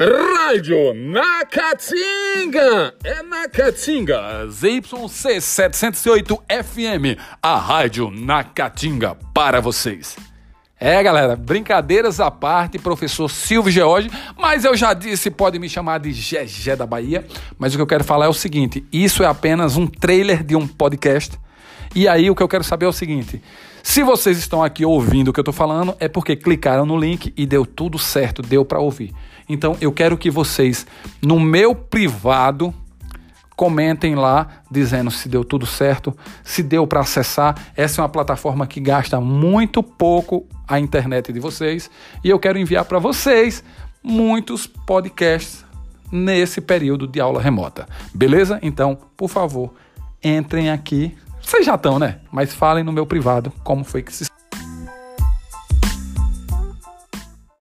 Rádio na Caatinga! É na Caatinga, ZYC 708 FM, a rádio na Caatinga para vocês. É, galera, brincadeiras à parte, professor Silvio George, mas eu já disse, pode me chamar de Gegé da Bahia, mas o que eu quero falar é o seguinte, isso é apenas um trailer de um podcast, e aí o que eu quero saber é o seguinte, se vocês estão aqui ouvindo o que eu estou falando, é porque clicaram no link e deu tudo certo, deu para ouvir. Então eu quero que vocês, no meu privado, comentem lá dizendo se deu tudo certo, se deu para acessar. Essa é uma plataforma que gasta muito pouco a internet de vocês e eu quero enviar para vocês muitos podcasts nesse período de aula remota. Beleza? Então, por favor, entrem aqui. Vocês já estão, né? Mas falem no meu privado como foi que se